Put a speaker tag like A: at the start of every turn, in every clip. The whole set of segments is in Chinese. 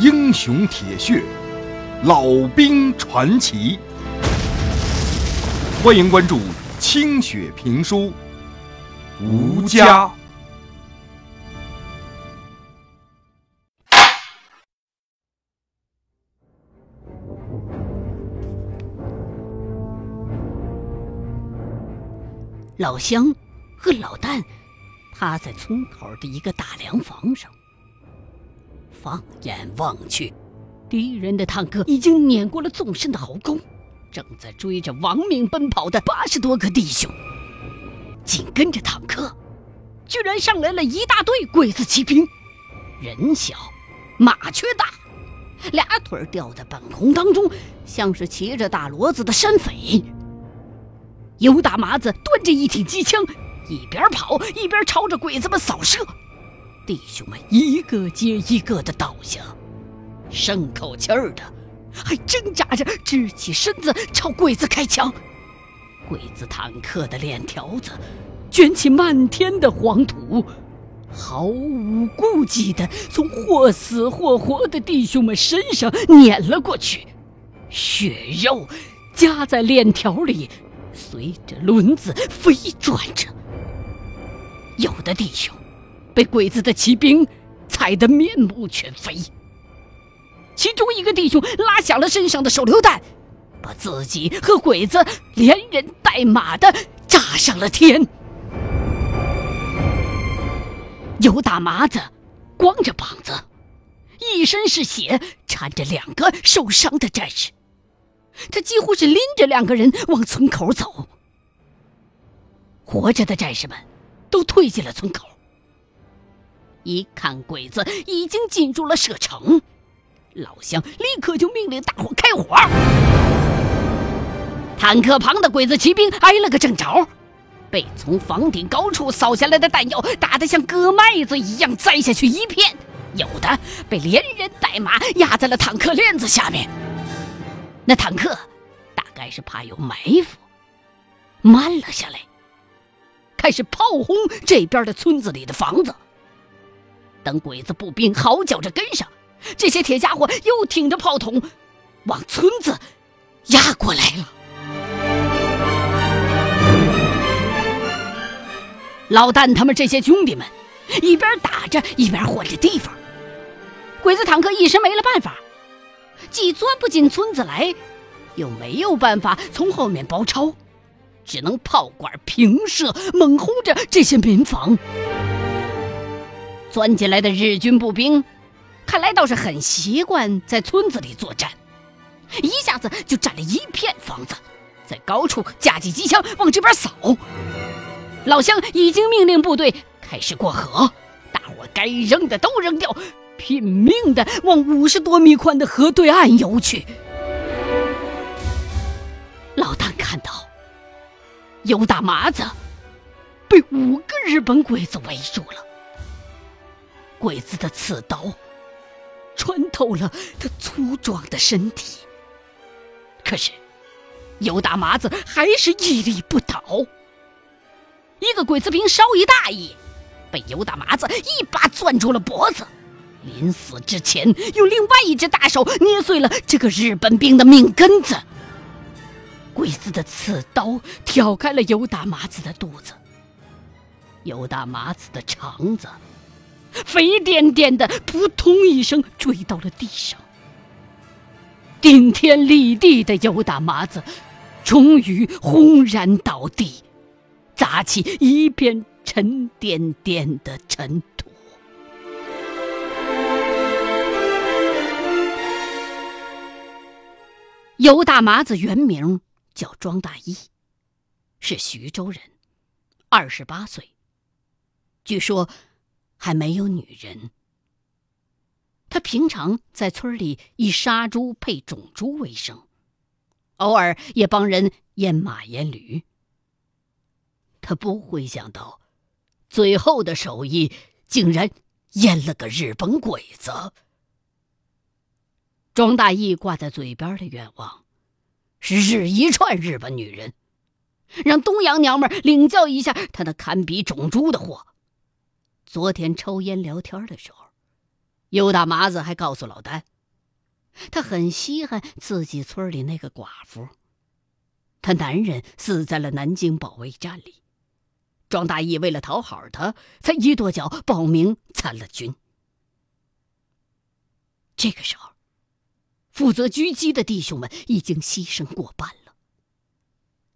A: 英雄铁血，老兵传奇。欢迎关注清雪评书，吴家。
B: 老乡和老旦趴在村口的一个大凉房上，放眼望去，敌人的坦克已经碾过了纵深的壕沟，正在追着亡命奔跑的八十多个弟兄。紧跟着坦克，居然上来了一大队鬼子骑兵，人小马却大，俩腿吊在半空当中，像是骑着大骡子的山匪。尤大麻子端着一挺机枪，一边跑一边朝着鬼子们扫射，弟兄们一个接一个的倒下，剩口气儿的还挣扎着支起身子朝鬼子开枪。鬼子坦克的链条子卷起漫天的黄土，毫无顾忌的从或死或活的弟兄们身上碾了过去，血肉夹在链条里。随着轮子飞转着，有的弟兄被鬼子的骑兵踩得面目全非。其中一个弟兄拉响了身上的手榴弹，把自己和鬼子连人带马的炸上了天。有大麻子光着膀子，一身是血，搀着两个受伤的战士。他几乎是拎着两个人往村口走，活着的战士们都退进了村口。一看鬼子已经进入了射程，老乡立刻就命令大伙开火。坦克旁的鬼子骑兵挨了个正着，被从房顶高处扫下来的弹药打得像割麦子一样栽下去一片，有的被连人带马压在了坦克链子下面。那坦克大概是怕有埋伏，慢了下来，开始炮轰这边的村子里的房子。等鬼子步兵嚎叫着跟上，这些铁家伙又挺着炮筒往村子压过来了。老旦他们这些兄弟们一边打着，一边换着地方。鬼子坦克一时没了办法。既钻不进村子来，又没有办法从后面包抄，只能炮管平射，猛轰着这些民房。钻进来的日军步兵，看来倒是很习惯在村子里作战，一下子就占了一片房子，在高处架起机枪往这边扫。老乡已经命令部队开始过河，大伙该扔的都扔掉。拼命的往五十多米宽的河对岸游去。老旦看到尤大麻子被五个日本鬼子围住了，鬼子的刺刀穿透了他粗壮的身体，可是尤大麻子还是屹立不倒。一个鬼子兵稍一大意，被尤大麻子一把攥住了脖子。临死之前，用另外一只大手捏碎了这个日本兵的命根子。鬼子的刺刀挑开了尤大麻子的肚子，尤大麻子的肠子肥颠颠的，扑通一声坠到了地上。顶天立地的尤大麻子终于轰然倒地，砸起一片沉甸甸的尘土。尤大麻子原名叫庄大义，是徐州人，二十八岁。据说还没有女人。他平常在村里以杀猪配种猪为生，偶尔也帮人阉马阉驴。他不会想到，最后的手艺竟然阉了个日本鬼子。庄大义挂在嘴边的愿望，是日一串日本女人，让东洋娘们领教一下他那堪比种猪的货。昨天抽烟聊天的时候，尤大麻子还告诉老丹，他很稀罕自己村里那个寡妇，他男人死在了南京保卫战里，庄大义为了讨好他，才一跺脚报名参了军。这个时候，负责狙击的弟兄们已经牺牲过半了。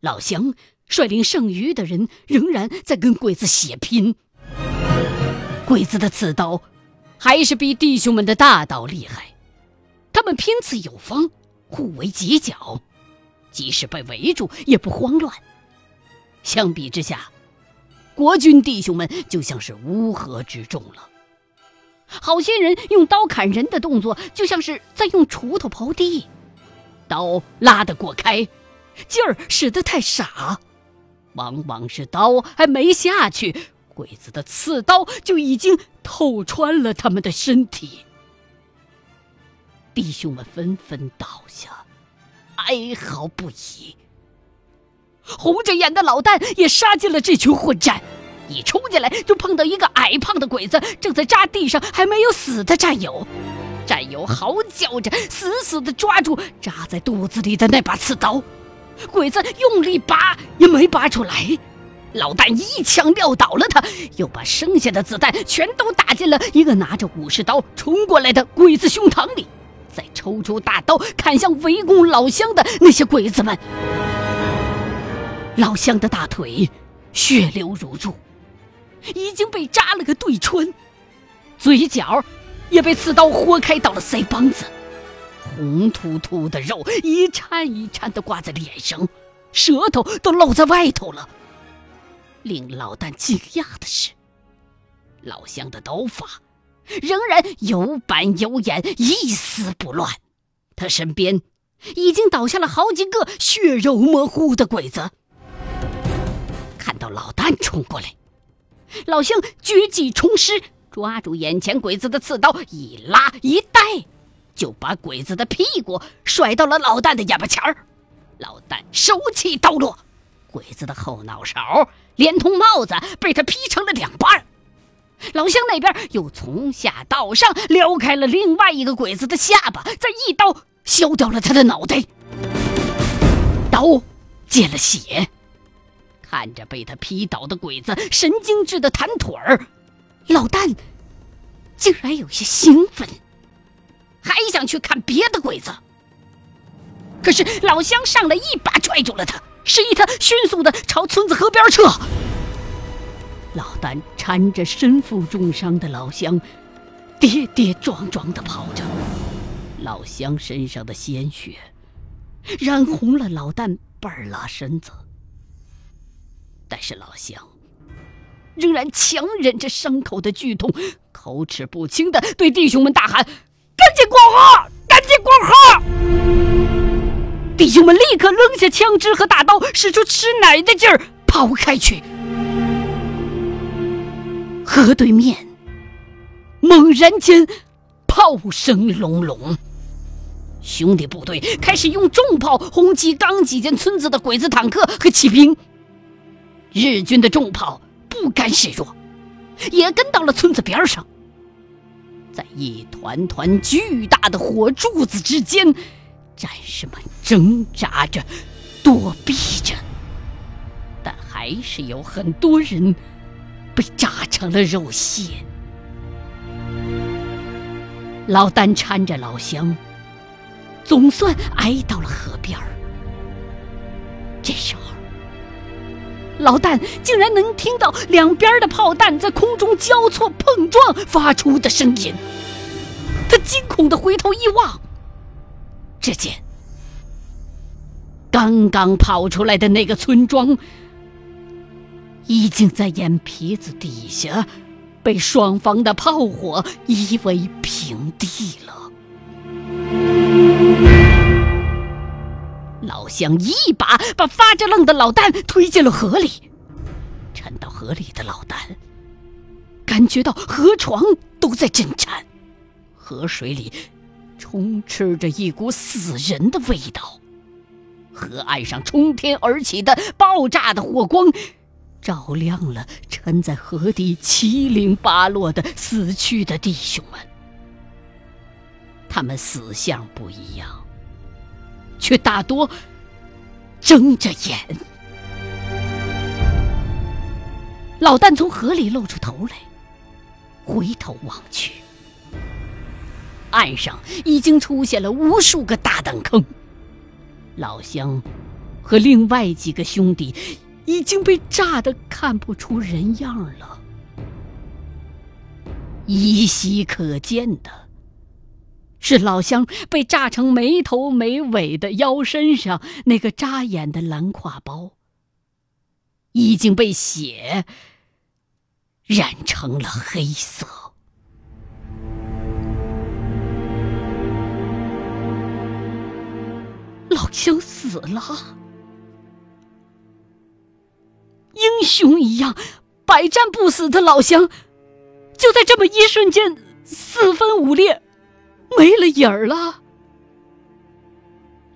B: 老乡率领剩余的人仍然在跟鬼子血拼。鬼子的刺刀还是比弟兄们的大刀厉害，他们拼刺有方，互为犄角，即使被围住也不慌乱。相比之下，国军弟兄们就像是乌合之众了。好些人用刀砍人的动作，就像是在用锄头刨地，刀拉得过开，劲儿使得太傻，往往是刀还没下去，鬼子的刺刀就已经透穿了他们的身体。弟兄们纷纷倒下，哀嚎不已。红着眼的老旦也杀进了这群混战。一冲进来，就碰到一个矮胖的鬼子正在扎地上还没有死的战友，战友嚎叫着，死死地抓住扎在肚子里的那把刺刀，鬼子用力拔也没拔出来，老旦一枪撂倒了他，又把剩下的子弹全都打进了一个拿着武士刀冲过来的鬼子胸膛里，再抽出大刀砍向围攻老乡的那些鬼子们，老乡的大腿血流如注。已经被扎了个对穿，嘴角也被刺刀豁开到了腮帮子，红突突的肉一颤一颤的挂在脸上，舌头都露在外头了。令老旦惊讶的是，老乡的刀法仍然有板有眼，一丝不乱。他身边已经倒下了好几个血肉模糊的鬼子。看到老旦冲过来。老乡举戟冲师，抓住眼前鬼子的刺刀，一拉一带，就把鬼子的屁股甩到了老旦的眼巴前儿。老旦手起刀落，鬼子的后脑勺连同帽子被他劈成了两半。老乡那边又从下到上撩开了另外一个鬼子的下巴，再一刀削掉了他的脑袋。刀见了血。看着被他劈倒的鬼子神经质的弹腿儿，老旦竟然有些兴奋，还想去看别的鬼子。可是老乡上来一把拽住了他，示意他迅速的朝村子河边撤。老旦搀着身负重伤的老乡，跌跌撞撞的跑着，老乡身上的鲜血染红了老旦半拉身子。但是老乡仍然强忍着伤口的剧痛，口齿不清的对弟兄们大喊：“赶紧过河！兄们立刻扔下枪支和大刀，使出吃奶的劲儿跑开去。河对面，猛然间炮声隆隆，兄弟部队开始用重炮轰击刚挤进村子的鬼子坦克和骑兵。日军的重炮不甘示弱，也跟到了村子边上。在一团团巨大的火柱子之间，战士们挣扎着，躲避着，但还是有很多人被炸成了肉馅。老丹搀着老乡，总算挨到了河边儿。这时候。老旦竟然能听到两边的炮弹在空中交错碰撞发出的声音，他惊恐的回头一望，只见刚刚跑出来的那个村庄，已经在眼皮子底下被双方的炮火夷为平地了。老乡一把把发着愣的老旦推进了河里，沉到河里的老旦感觉到河床都在震颤，河水里充斥着一股死人的味道，河岸上冲天而起的爆炸的火光，照亮了沉在河底七零八落的死去的弟兄们。他们死相不一样，却大多睁着眼。老旦从河里露出头来，回头望去，岸上已经出现了无数个大弹坑。老乡和另外几个兄弟已经被炸得看不出人样了。依稀可见的是，老乡被炸成没头没尾的腰身上那个扎眼的蓝挎包，已经被血。染成了黑色。老乡死了，英雄一样百战不死的老乡，就在这么一瞬间四分五裂，没了影儿了。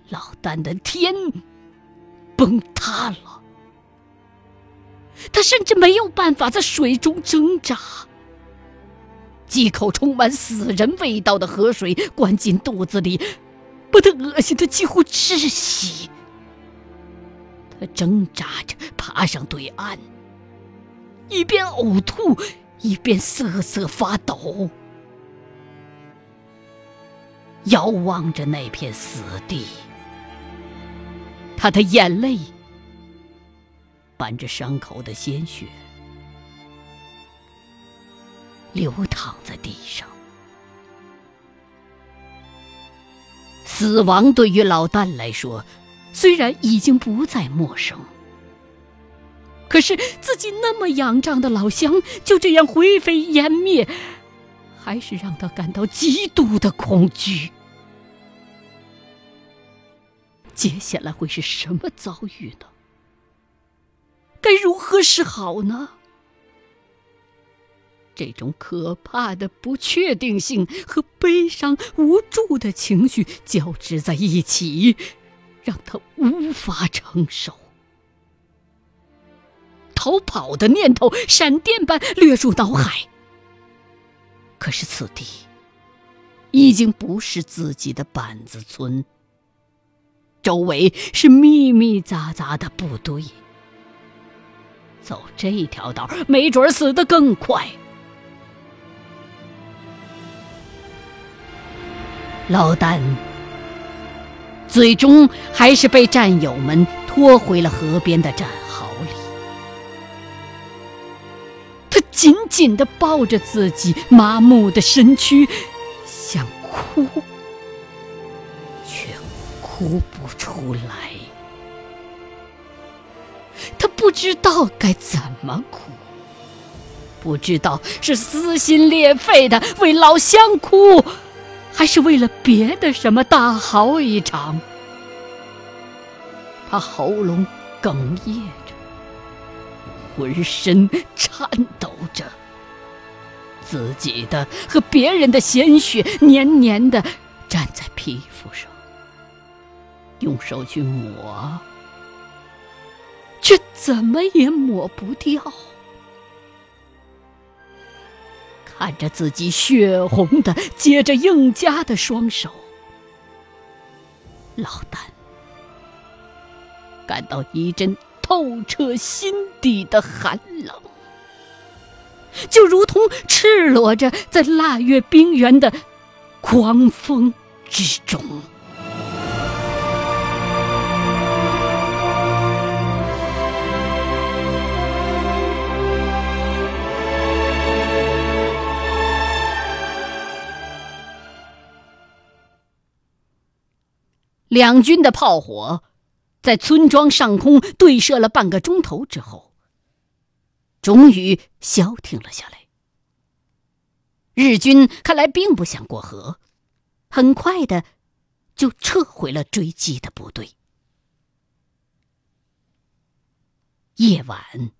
B: 老旦的天崩塌了。他甚至没有办法在水中挣扎，几口充满死人味道的河水灌进肚子里，把他恶心的几乎窒息。他挣扎着爬上对岸，一边呕吐，一边瑟瑟发抖，遥望着那片死地，他的眼泪。伴着伤口的鲜血，流淌在地上。死亡对于老旦来说，虽然已经不再陌生，可是自己那么仰仗的老乡就这样灰飞烟灭，还是让他感到极度的恐惧。接下来会是什么遭遇呢？该如何是好呢？这种可怕的不确定性和悲伤、无助的情绪交织在一起，让他无法承受。逃跑的念头闪电般掠入脑海。可是此地已经不是自己的板子村，周围是密密匝匝的部队。走这条道，没准死得更快。老旦最终还是被战友们拖回了河边的战壕里。他紧紧的抱着自己麻木的身躯，想哭，却哭不出来。他不知道该怎么哭，不知道是撕心裂肺的为老乡哭，还是为了别的什么大嚎一场。他喉咙哽咽着，浑身颤抖着，自己的和别人的鲜血黏黏的粘在皮肤上，用手去抹。却怎么也抹不掉。看着自己血红的、接着硬痂的双手，老旦感到一阵透彻心底的寒冷，就如同赤裸着在腊月冰原的狂风之中。两军的炮火在村庄上空对射了半个钟头之后，终于消停了下来。日军看来并不想过河，很快的就撤回了追击的部队。夜晚，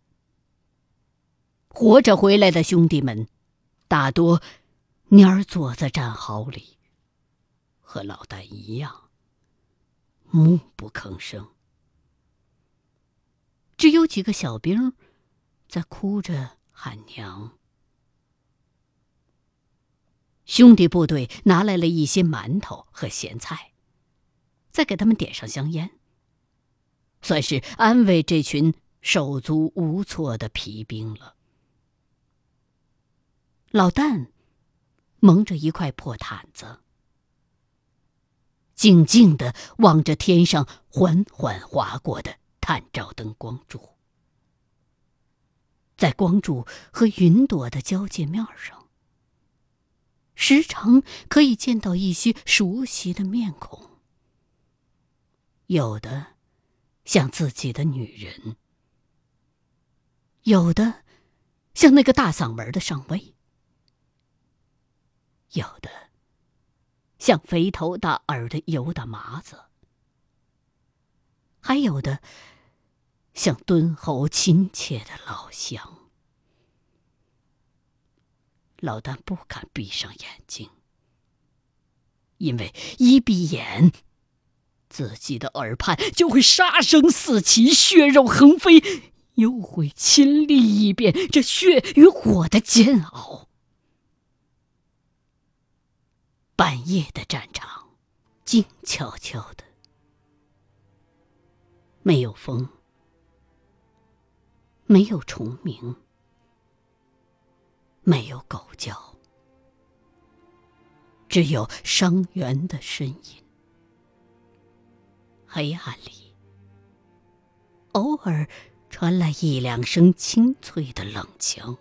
B: 活着回来的兄弟们大多蔫儿坐在战壕里，和老旦一样。默不吭声，只有几个小兵在哭着喊娘。兄弟部队拿来了一些馒头和咸菜，再给他们点上香烟，算是安慰这群手足无措的皮兵了。老旦蒙着一块破毯子，静静的望着天上缓缓划过的探照灯光柱，在光柱和云朵的交界面上。时常可以见到一些熟悉的面孔，有的像自己的女人，有的像那个大嗓门的上尉，有的像肥头大耳的油大麻子，还有的像敦厚亲切的老乡。老旦不敢闭上眼睛，因为一闭眼，自己的耳畔就会杀声四起，血肉横飞，又会亲历一遍这血与火的煎熬。半夜的战场，静悄悄的，没有风，没有虫鸣。没有狗叫，只有伤员的呻吟。黑暗里，偶尔传来一两声清脆的冷枪，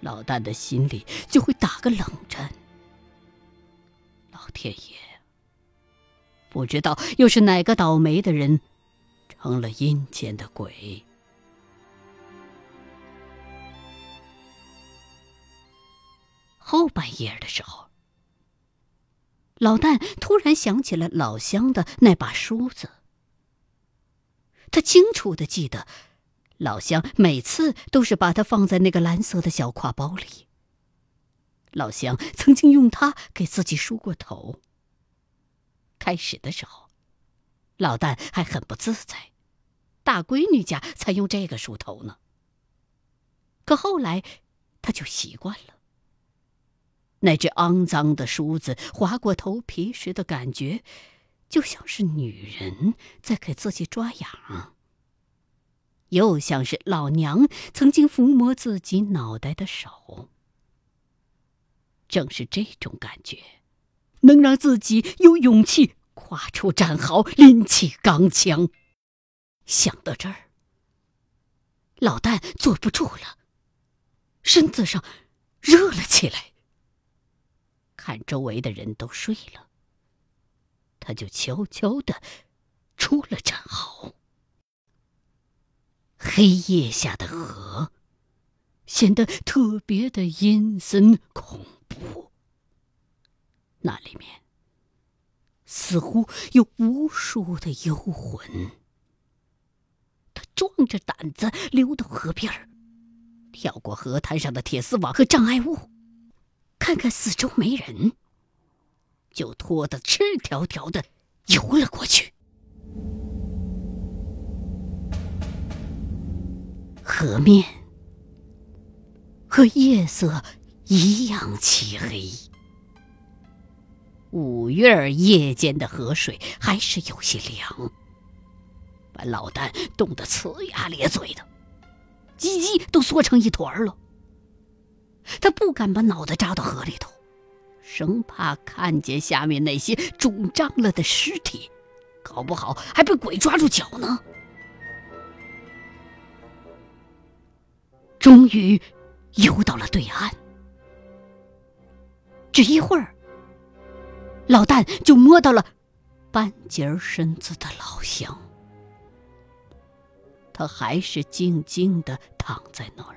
B: 老旦的心里就会打个冷战。老天爷，不知道又是哪个倒霉的人成了阴间的鬼。后半夜的时候，老旦突然想起了老乡的那把梳子。他清楚的记得，老乡每次都是把它放在那个蓝色的小挎包里。老乡曾经用它给自己梳过头。开始的时候，老旦还很不自在，大闺女家才用这个梳头呢。可后来，他就习惯了。那只肮脏的梳子划过头皮时的感觉，就像是女人在给自己抓痒，又像是老娘曾经抚摸自己脑袋的手。正是这种感觉，能让自己有勇气跨出战壕，拎起钢枪。想到这儿，老旦坐不住了，身子上热了起来。看周围的人都睡了，他就悄悄的出了战壕。黑夜下的河显得特别的阴森恐怖怖，那里面似乎有无数的幽魂。他壮着胆子溜到河边儿，跳过河滩上的铁丝网和障碍物。看看四周没人，就拖得赤条条的游了过去。河面和夜色一样漆黑。五月儿夜间的河水还是有些凉，把老旦冻得呲牙咧嘴的，鸡鸡都缩成一团了。他不敢把脑袋扎到河里头，生怕看见下面那些肿胀了的尸体，搞不好还被鬼抓住脚呢。终于游到了对岸，只一会儿，老旦就摸到了半截身子的老乡，他还是静静的躺在那儿。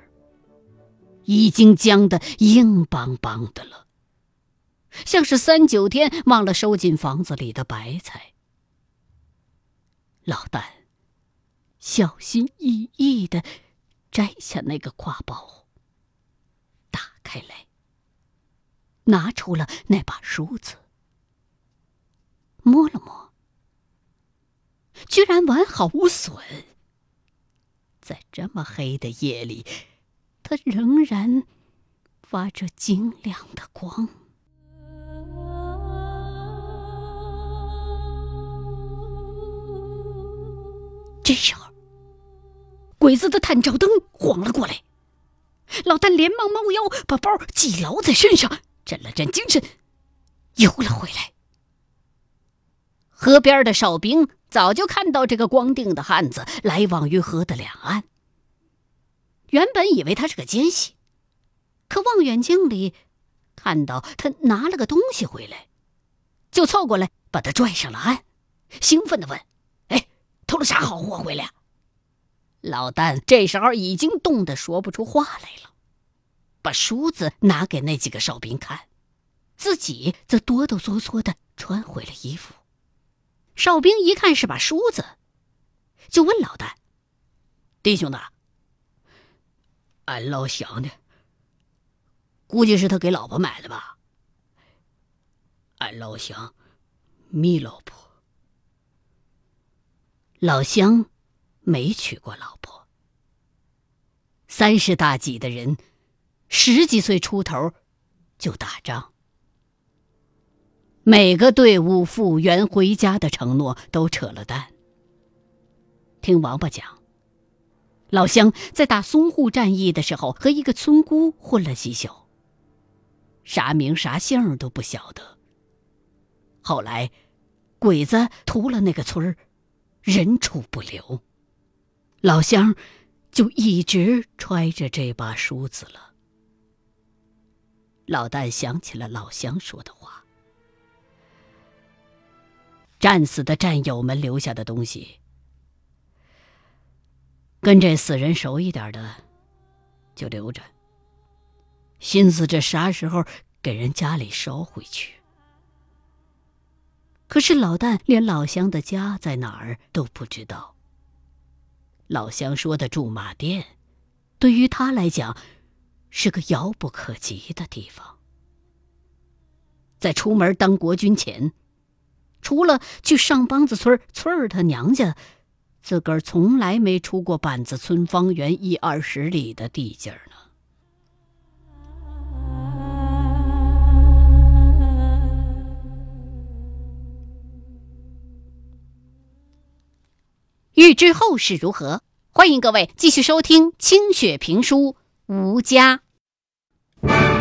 B: 已经僵得硬邦邦的了，像是三九天忘了收进房子里的白菜。老旦小心翼翼的摘下那个挎包，打开来，拿出了那把梳子，摸了摸，居然完好无损。在这么黑的夜里。他仍然发着晶亮的光。这时候，鬼子的探照灯晃了过来，老旦连忙猫腰，把包系牢在身上，振了振精神，游了回来。河边的哨兵早就看到这个光腚的汉子来往于河的两岸，原本以为他是个奸细，可望远镜里看到他拿了个东西回来，就凑过来把他拽上了岸，兴奋地问。哎偷了啥好货回来？老旦这时候已经冻得说不出话来了，把梳子拿给那几个哨兵看，自己则哆哆嗦嗦的穿回了衣服。哨兵一看是把梳子，就问老旦：“弟兄的，俺老乡的，估计是他给老婆买的吧？俺老乡没老婆。”老乡，没娶过老婆。三十大几的人，十几岁出头就打仗。每个队伍复员回家的承诺都扯了淡。听王八讲，老乡在打淞沪战役的时候和一个村姑混了几宿，啥名啥姓都不晓得。后来，鬼子屠了那个村儿。人畜不留，老乡就一直揣着这把梳子了。老旦想起了老乡说的话：“战死的战友们留下的东西，跟这死人熟一点的就留着，心思着啥时候给人家里捎回去。”可是老旦连老乡的家在哪儿都不知道。老乡说的驻马店，对于他来讲，是个遥不可及的地方。在出门当国军前，除了去上梆子村村儿他娘家，自个儿从来没出过板子村方圆一二十里的地界儿呢。欲知后事如何，欢迎各位继续收听清雪评书《吴家》。you